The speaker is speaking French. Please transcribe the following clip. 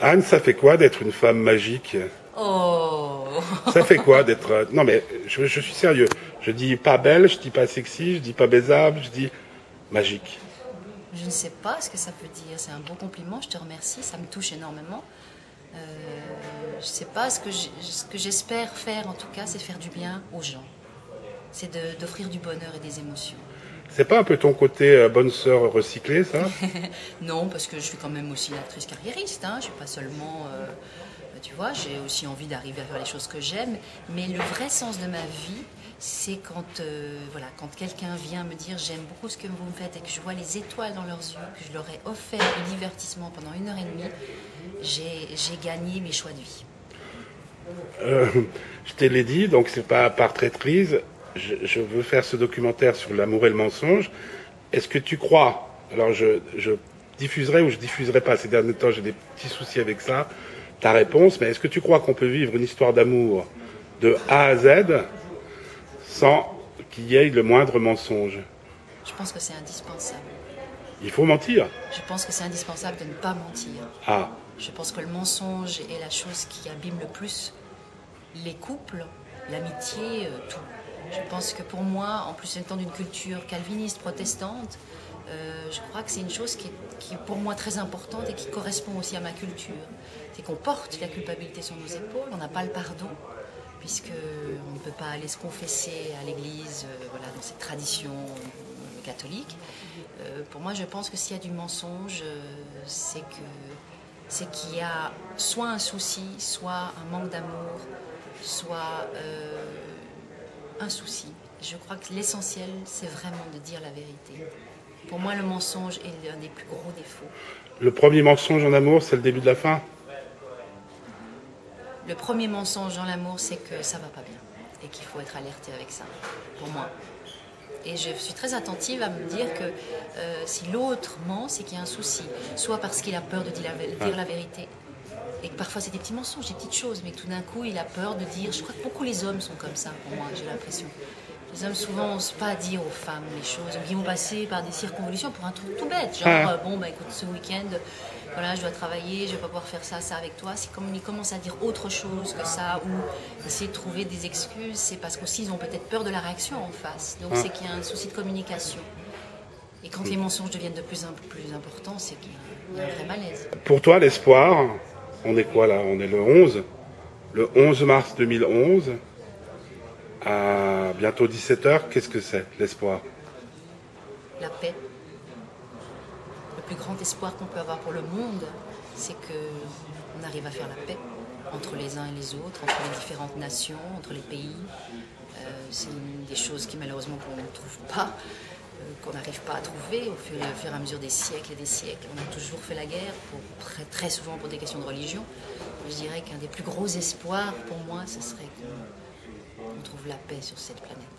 Anne, ça fait quoi d'être une femme magique Oh Ça fait quoi d'être... euh, Non mais je, je suis sérieux. Je dis pas belle, je dis pas sexy, je dis pas baisable, je dis magique. Je ne sais pas ce que ça peut dire. C'est un beau compliment, je te remercie, ça me touche énormément. Euh, je ne sais pas ce que j'espère faire en tout cas, c'est faire du bien aux gens. C'est d'offrir du bonheur et des émotions. C'est pas un peu ton côté euh, bonne sœur recyclée, ça? Non, parce que je suis quand même aussi une actrice carriériste. Hein. Je suis pas seulement, euh, tu vois, j'ai aussi envie d'arriver à faire les choses que j'aime. Mais le vrai sens de ma vie, c'est quand, euh, voilà, quand quelqu'un vient me dire j'aime beaucoup ce que vous me faites et que je vois les étoiles dans leurs yeux, que je leur ai offert du divertissement pendant une heure et demie, j'ai j'ai gagné mes choix de vie. Euh, je te l'ai dit, donc c'est pas par traîtrise. Je, je veux faire ce documentaire sur l'amour et le mensonge. Est-ce que tu crois Alors je, je diffuserai ou je diffuserai pas. Ces derniers temps, j'ai des petits soucis avec ça. Ta réponse, mais est-ce que tu crois qu'on peut vivre une histoire d'amour de A à Z sans qu'il y ait le moindre mensonge? Je pense que c'est indispensable. Il faut mentir. Je pense que c'est indispensable de ne pas mentir. Ah, Je pense que le mensonge est la chose qui abîme le plus les couples, l'amitié, euh, tout. Je pense que pour moi, en plus étant d'une culture calviniste, protestante, euh, je crois que c'est une chose qui est, pour moi très importante et qui correspond aussi à ma culture. C'est qu'on porte la culpabilité sur nos épaules, on n'a pas le pardon, puisque on ne peut pas aller se confesser à l'église, euh, voilà, dans cette tradition euh, catholique. Pour moi, je pense que s'il y a du mensonge, c'est qu'il y a soit un souci, soit un manque d'amour, soit un souci. Je crois que l'essentiel, c'est vraiment de dire la vérité. Pour moi, le mensonge est l'un des plus gros défauts. le premier mensonge en amour, c'est le début de la fin Le premier mensonge dans l'amour, c'est que ça va pas bien et qu'il faut être alerté avec ça, pour moi. Et je suis très attentive à me dire que euh, si l'autre ment, c'est qu'il y a un souci. Soit parce qu'il a peur de dire la, dire la vérité. Et que parfois c'est des petits mensonges, des petites choses, mais que tout d'un coup il a peur de dire. Je crois que beaucoup les hommes sont comme ça, pour moi, j'ai l'impression. Les hommes souvent n'osent pas dire aux femmes les choses, donc ils vont passer par des circonvolutions pour un truc tout bête. Genre, Ah. euh, bon, bah écoute, ce week-end, voilà, je dois travailler, je vais pas pouvoir faire ça, ça avec toi. C'est comme ils commencent à dire autre chose que ça, ou essayer de trouver des excuses, c'est parce qu'aussi ils ont peut-être peur de la réaction en face. Donc c'est qu'il y a un souci de communication. Et quand les mensonges deviennent de plus en plus importants, c'est qu'il y a un vrai malaise. Pour toi, l'espoir, on est quoi là? On est le 11 Le 11 mars 2011, à bientôt 17h, qu'est-ce que c'est l'espoir? La paix. Le plus grand espoir qu'on peut avoir pour le monde, c'est qu'on arrive à faire la paix entre les uns et les autres, entre les différentes nations, entre les pays. Euh, c'est une des choses qui malheureusement qu'on ne trouve pas, qu'on n'arrive pas à trouver au fur, et à mesure des siècles et des siècles. On a toujours fait la guerre, très, souvent pour des questions de religion. Je dirais qu'un des plus gros espoirs pour moi, ce serait qu'on trouve la paix sur cette planète.